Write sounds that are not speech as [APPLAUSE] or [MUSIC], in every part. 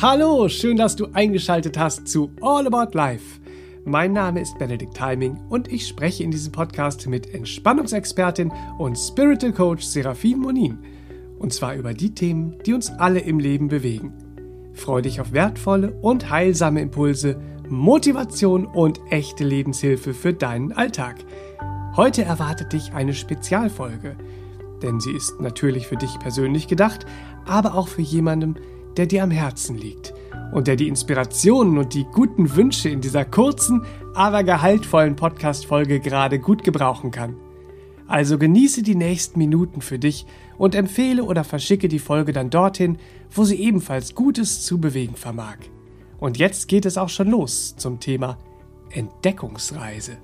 Hallo, schön, dass du eingeschaltet hast zu All About Life. Mein Name ist Benedikt Timing und ich spreche in diesem Podcast mit Entspannungsexpertin und Spiritual Coach Serafin Monin. Und zwar über die Themen, die uns alle im Leben bewegen. Freue dich auf wertvolle und heilsame Impulse, Motivation und echte Lebenshilfe für deinen Alltag. Heute erwartet dich eine Spezialfolge, denn sie ist natürlich für dich persönlich gedacht, aber auch für jemanden, der dir am Herzen liegt und der die Inspirationen und die guten Wünsche in dieser kurzen, aber gehaltvollen Podcast-Folge gerade gut gebrauchen kann. Also genieße die nächsten Minuten für dich und empfehle oder verschicke die Folge dann dorthin, wo sie ebenfalls Gutes zu bewegen vermag. Und jetzt geht es auch schon los zum Thema Entdeckungsreise.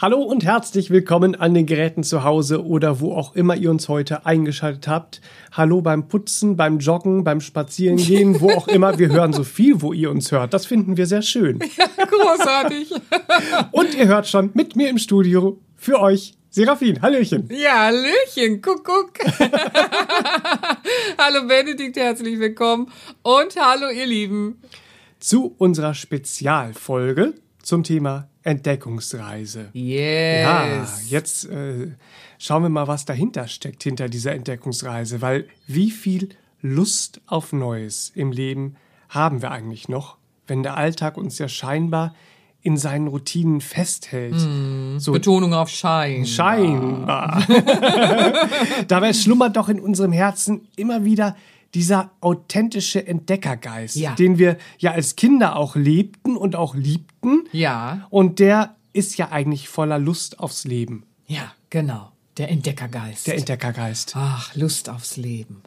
Hallo und herzlich willkommen an den Geräten zu Hause oder wo auch immer ihr uns heute eingeschaltet habt. Hallo beim Putzen, beim Joggen, beim Spazierengehen, wo auch immer. Wir hören so viel, wo ihr uns hört. Das finden wir sehr schön. [LAUGHS] Ja, großartig. [LAUGHS] Und ihr hört schon mit mir im Studio für euch Serafin, Hallöchen. Ja, Hallöchen, guck, guck. [LAUGHS] hallo Benedikt, herzlich willkommen. Und hallo ihr Lieben. Zu unserer Spezialfolge zum Thema Entdeckungsreise. Yes. Ja, jetzt äh, schauen wir mal, was dahinter steckt, hinter dieser Entdeckungsreise, weil wie viel Lust auf Neues im Leben haben wir eigentlich noch, wenn der Alltag uns ja scheinbar in seinen Routinen festhält. Mm, so Betonung auf Schein. Scheinbar. [LAUGHS] [LAUGHS] Dabei schlummert doch in unserem Herzen immer wieder dieser authentische Entdeckergeist, ja. den wir ja als Kinder auch lebten und auch liebten. Ja. Und der ist ja eigentlich voller Lust aufs Leben. Ja, genau. Der Entdeckergeist. Der Entdeckergeist. Ach, Lust aufs Leben.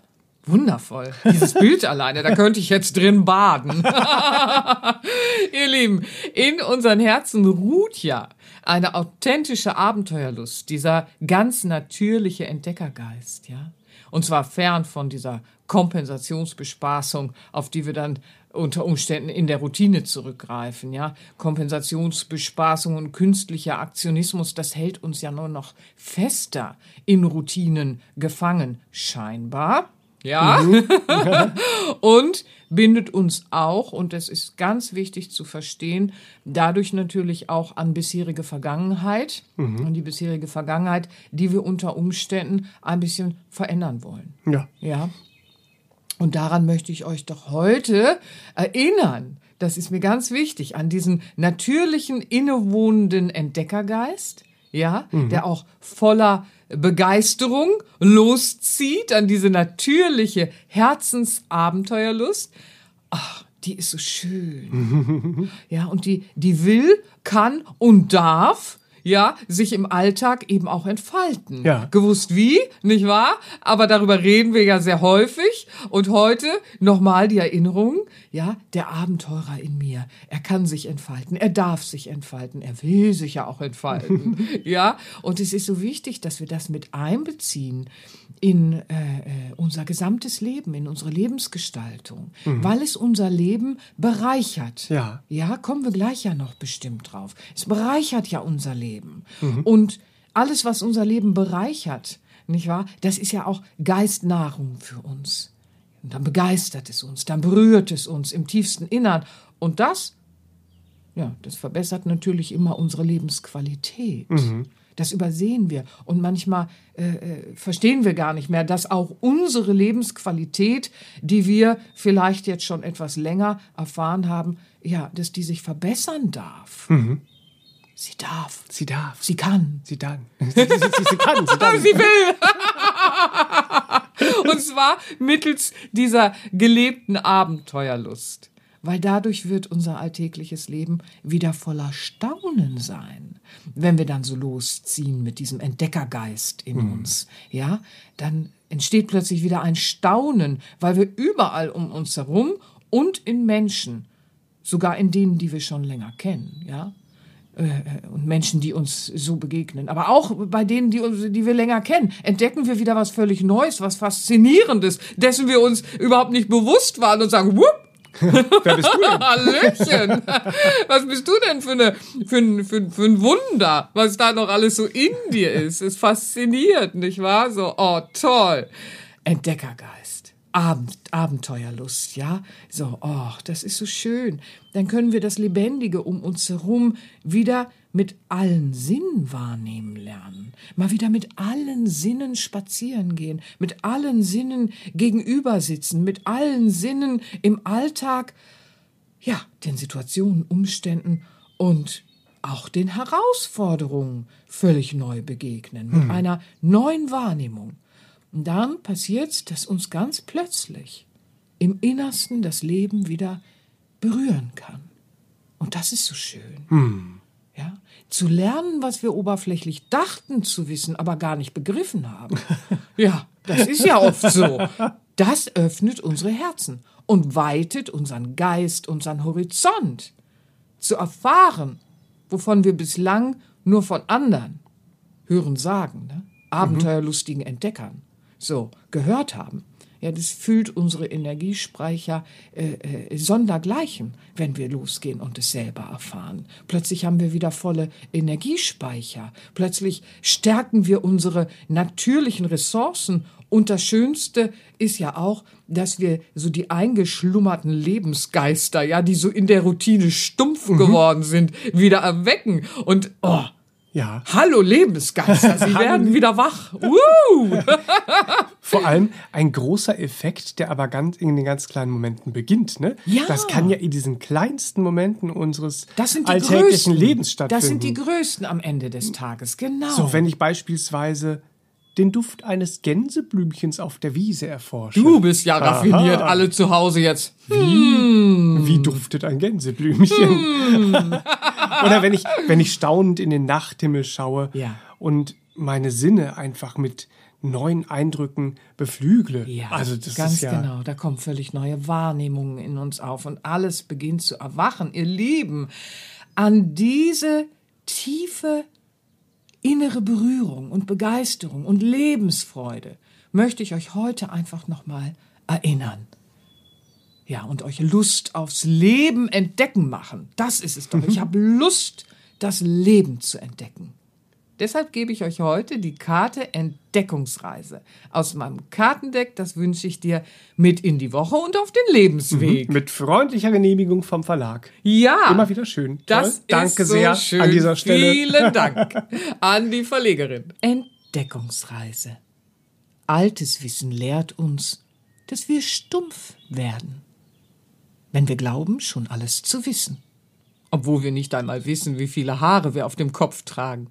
Wundervoll. Dieses Bild alleine, da könnte ich jetzt drin baden. [LAUGHS] Ihr Lieben, in unseren Herzen ruht ja eine authentische Abenteuerlust, dieser ganz natürliche Entdeckergeist, ja. Und zwar fern von dieser Kompensationsbespaßung, auf die wir dann unter Umständen in der Routine zurückgreifen, ja. Kompensationsbespaßung und künstlicher Aktionismus, das hält uns ja nur noch fester in Routinen gefangen, scheinbar. Ja. Mhm. [LAUGHS] und bindet uns auch, und das ist ganz wichtig zu verstehen, dadurch natürlich auch an bisherige Vergangenheit, mhm. an die bisherige Vergangenheit, die wir unter Umständen ein bisschen verändern wollen. Ja. Ja. Und daran möchte ich euch doch heute erinnern. Das ist mir ganz wichtig, an diesen natürlichen, innewohnenden Entdeckergeist, ja, mhm. der auch voller Begeisterung loszieht, an diese natürliche Herzensabenteuerlust. Ach, die ist so schön. [LAUGHS] ja, und die, die will, kann und darf ja, sich im Alltag eben auch entfalten. Ja. Gewusst wie, nicht wahr? Aber darüber reden wir ja sehr häufig. Und heute nochmal die Erinnerung, ja, der Abenteurer in mir, er kann sich entfalten, er darf sich entfalten, er will sich ja auch entfalten. [LAUGHS] ja, und es ist so wichtig, dass wir das mit einbeziehen in äh, äh, unser gesamtes Leben, in unsere Lebensgestaltung, mhm. weil es unser Leben bereichert. Ja. Ja, kommen wir gleich ja noch bestimmt drauf. Es bereichert ja unser Leben. Mhm. Und alles, was unser Leben bereichert, nicht wahr? Das ist ja auch Geistnahrung für uns. Und dann begeistert es uns, dann berührt es uns im tiefsten Innern. Und das, ja, das verbessert natürlich immer unsere Lebensqualität. Mhm. Das übersehen wir. Und manchmal äh, äh, verstehen wir gar nicht mehr, dass auch unsere Lebensqualität, die wir vielleicht jetzt schon etwas länger erfahren haben, ja, dass die sich verbessern darf. Mhm. Sie darf. Sie darf. Sie kann. Sie dann. Sie, sie, sie, kann. Sie, [LAUGHS] dann. sie will. [LAUGHS] Und zwar mittels dieser gelebten Abenteuerlust weil dadurch wird unser alltägliches Leben wieder voller Staunen sein. Wenn wir dann so losziehen mit diesem Entdeckergeist in mhm. uns, ja, dann entsteht plötzlich wieder ein Staunen, weil wir überall um uns herum und in Menschen, sogar in denen, die wir schon länger kennen, ja, und Menschen, die uns so begegnen. Aber auch bei denen, die, uns, die wir länger kennen, entdecken wir wieder was völlig Neues, was Faszinierendes, dessen wir uns überhaupt nicht bewusst waren und sagen, wupp, [LAUGHS] Wer bist du denn? [LAUGHS] Hallöchen. [LAUGHS] Was bist du denn für, eine, für, ein, für, für ein Wunder, was da noch alles so in dir ist? Es fasziniert, nicht wahr? So, oh, toll. Entdeckergeist. Abend, Abenteuerlust, ja? So, oh, das ist so schön. Dann können wir das Lebendige um uns herum wieder mit allen Sinnen wahrnehmen lernen. Mal wieder mit allen Sinnen spazieren gehen, mit allen Sinnen gegenüber sitzen, mit allen Sinnen im Alltag, ja, den Situationen, Umständen und auch den Herausforderungen völlig neu begegnen, mit hm. einer neuen Wahrnehmung. Und dann passiert's, dass uns ganz plötzlich im Innersten das Leben wieder berühren kann. Und das ist so schön. Hm. Ja? Zu lernen, was wir oberflächlich dachten zu wissen, aber gar nicht begriffen haben. [LAUGHS] ja, das ist ja oft so. Das öffnet unsere Herzen und weitet unseren Geist, unseren Horizont. Zu erfahren, wovon wir bislang nur von anderen hören sagen, ne? abenteuerlustigen Entdeckern so gehört haben. Ja, das füllt unsere Energiespeicher äh, äh, sondergleichen, wenn wir losgehen und es selber erfahren. Plötzlich haben wir wieder volle Energiespeicher. Plötzlich stärken wir unsere natürlichen Ressourcen. Und das Schönste ist ja auch, dass wir so die eingeschlummerten Lebensgeister, ja, die so in der Routine stumpf mhm. geworden sind, wieder erwecken. Und oh, ja. Hallo Lebensgeister, Sie [LAUGHS] werden wieder wach. Uh! [LAUGHS] Vor allem ein großer Effekt, der aber ganz in den ganz kleinen Momenten beginnt. Ne? Ja. Das kann ja in diesen kleinsten Momenten unseres alltäglichen größten. Lebens stattfinden. Das sind die größten am Ende des Tages, genau. So, wenn ich beispielsweise den Duft eines Gänseblümchens auf der Wiese erforsche. Du bist ja raffiniert, Aha. alle zu Hause jetzt. Wie, hm. wie duftet ein Gänseblümchen? Hm. [LAUGHS] [LAUGHS] Oder wenn ich, wenn ich staunend in den Nachthimmel schaue ja. und meine Sinne einfach mit neuen Eindrücken beflügle. Ja, also das ganz ist ja genau. Da kommen völlig neue Wahrnehmungen in uns auf und alles beginnt zu erwachen. Ihr Lieben, an diese tiefe innere Berührung und Begeisterung und Lebensfreude möchte ich euch heute einfach nochmal erinnern. Ja, und euch Lust aufs Leben entdecken machen. Das ist es doch. Ich habe Lust, das Leben zu entdecken. Deshalb gebe ich euch heute die Karte Entdeckungsreise. Aus meinem Kartendeck, das wünsche ich dir mit in die Woche und auf den Lebensweg. Mhm, mit freundlicher Genehmigung vom Verlag. Ja. Immer wieder schön. Das Toll. Danke so sehr schön. an dieser Stelle. Vielen [LAUGHS] Dank an die Verlegerin. Entdeckungsreise. Altes Wissen lehrt uns, dass wir stumpf werden, wenn wir glauben, schon alles zu wissen. Obwohl wir nicht einmal wissen, wie viele Haare wir auf dem Kopf tragen.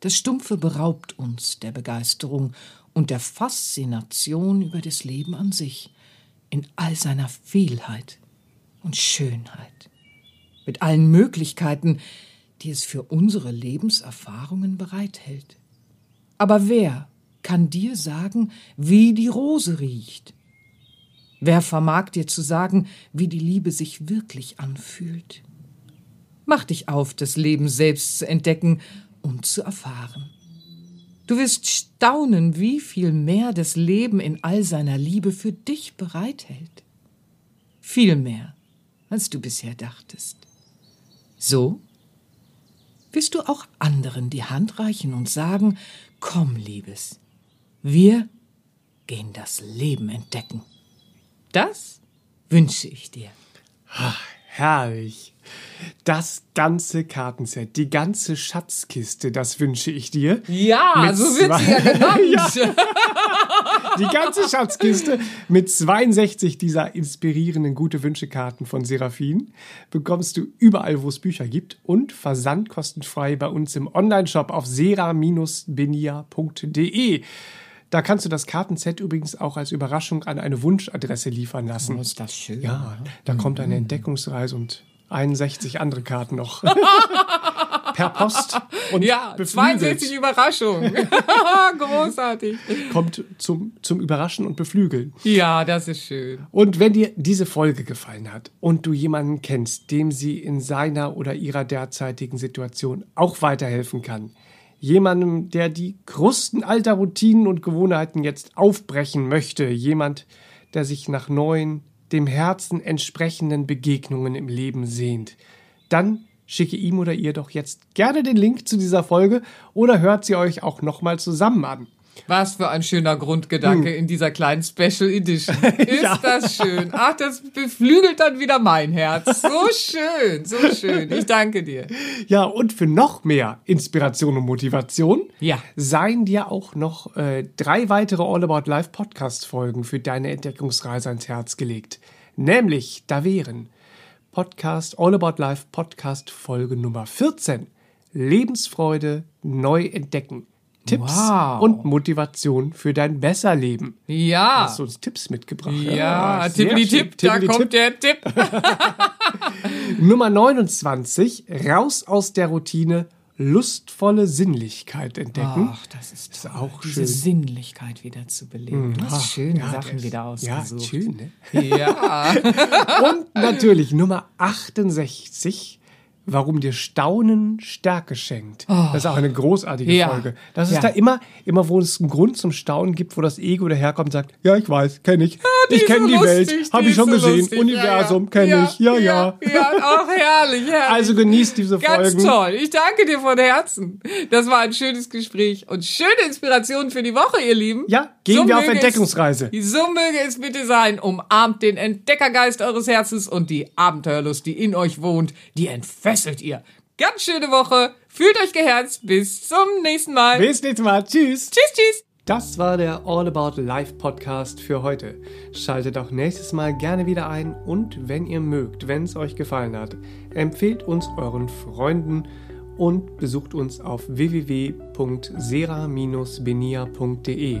Das Stumpfe beraubt uns der Begeisterung und der Faszination über das Leben an sich, in all seiner Vielheit und Schönheit, mit allen Möglichkeiten, die es für unsere Lebenserfahrungen bereithält. Aber wer kann dir sagen, wie die Rose riecht? Wer vermag dir zu sagen, wie die Liebe sich wirklich anfühlt? Mach dich auf, das Leben selbst zu entdecken um zu erfahren. Du wirst staunen, wie viel mehr das Leben in all seiner Liebe für dich bereithält. Viel mehr, als du bisher dachtest. So wirst du auch anderen die Hand reichen und sagen, komm, Liebes, wir gehen das Leben entdecken. Das wünsche ich dir. Ach, herrlich. Das ganze Kartenset, die ganze Schatzkiste, das wünsche ich dir. Ja, mit so wird sie ja genannt. [LAUGHS] ja. Die ganze Schatzkiste mit 62 dieser inspirierenden gute Wünschekarten von Seraphin bekommst du überall, wo es Bücher gibt und versandkostenfrei bei uns im Onlineshop auf sera-benia.de. Da kannst du das Kartenset übrigens auch als Überraschung an eine Wunschadresse liefern lassen. Oh, ist das schön. Ja, da kommt eine Entdeckungsreise und 61 andere Karten noch. [LAUGHS] per Post und ja, beflügelt. 62 Überraschungen. [LAUGHS] Großartig. Kommt zum, zum Überraschen und Beflügeln. Ja, das ist schön. Und wenn dir diese Folge gefallen hat und du jemanden kennst, dem sie in seiner oder ihrer derzeitigen Situation auch weiterhelfen kann, jemandem, der die Krusten alter Routinen und Gewohnheiten jetzt aufbrechen möchte, jemand, der sich nach neuen, dem Herzen entsprechenden Begegnungen im Leben sehnt, dann schicke ihm oder ihr doch jetzt gerne den Link zu dieser Folge oder hört sie euch auch nochmal zusammen an. Was für ein schöner Grundgedanke Hm. in dieser kleinen Special Edition. [LAUGHS] Ist das schön. Ach, das beflügelt dann wieder mein Herz. So schön, so schön. Ich danke dir. Ja, und für noch mehr Inspiration und Motivation Ja. seien dir auch noch äh, drei weitere All About Life Podcast-Folgen für deine Entdeckungsreise ans Herz gelegt. Nämlich, da wären Podcast All About Life Podcast Folge Nummer 14. Lebensfreude neu entdecken. Tipps Wow. und Motivation für dein Besserleben. Ja. Hast du uns Tipps mitgebracht? Ja, Tippeli-Tipp, schön. da kommt der Tipp. [LAUGHS] Nummer 29. Raus aus der Routine. Lustvolle Sinnlichkeit entdecken. Ach, das ist, Ist auch diese schön. Sinnlichkeit wieder zu beleben. Du Ah, hast schöne ja, Sachen wieder Ja, ausgesucht. schön, ne? Ja. [LAUGHS] Und natürlich Nummer 68. Warum dir Staunen Stärke schenkt. Das ist auch eine großartige Ja. Folge. Das ist Ja. da immer, immer, wo es einen Grund zum Staunen gibt, wo das Ego daherkommt und sagt, ja, ich weiß, kenne ich. die ich ist kenne die Welt, habe ich schon so gesehen. lustig. Universum Ja, kenne ja. ich. Ja, ja. Ja, ja auch herrlich, herrlich. Also genießt diese Ganz Folgen. toll. Ich danke dir von Herzen. Das war ein schönes Gespräch und schöne Inspiration für die Woche, ihr Lieben. Ja, gehen wir auf Entdeckungsreise. Es, so möge es bitte sein. Umarmt den Entdeckergeist eures Herzens und die Abenteuerlust, die in euch wohnt, die entfesselt ihr. Ganz schöne Woche. Fühlt euch geherzt. Bis zum nächsten Mal. Bis nächstes Mal. Tschüss. tschüss, tschüss. Das war der All About Life Podcast für heute. Schaltet auch nächstes Mal gerne wieder ein und wenn ihr mögt, wenn es euch gefallen hat, empfehlt uns euren Freunden und besucht uns auf www.sera-benia.de.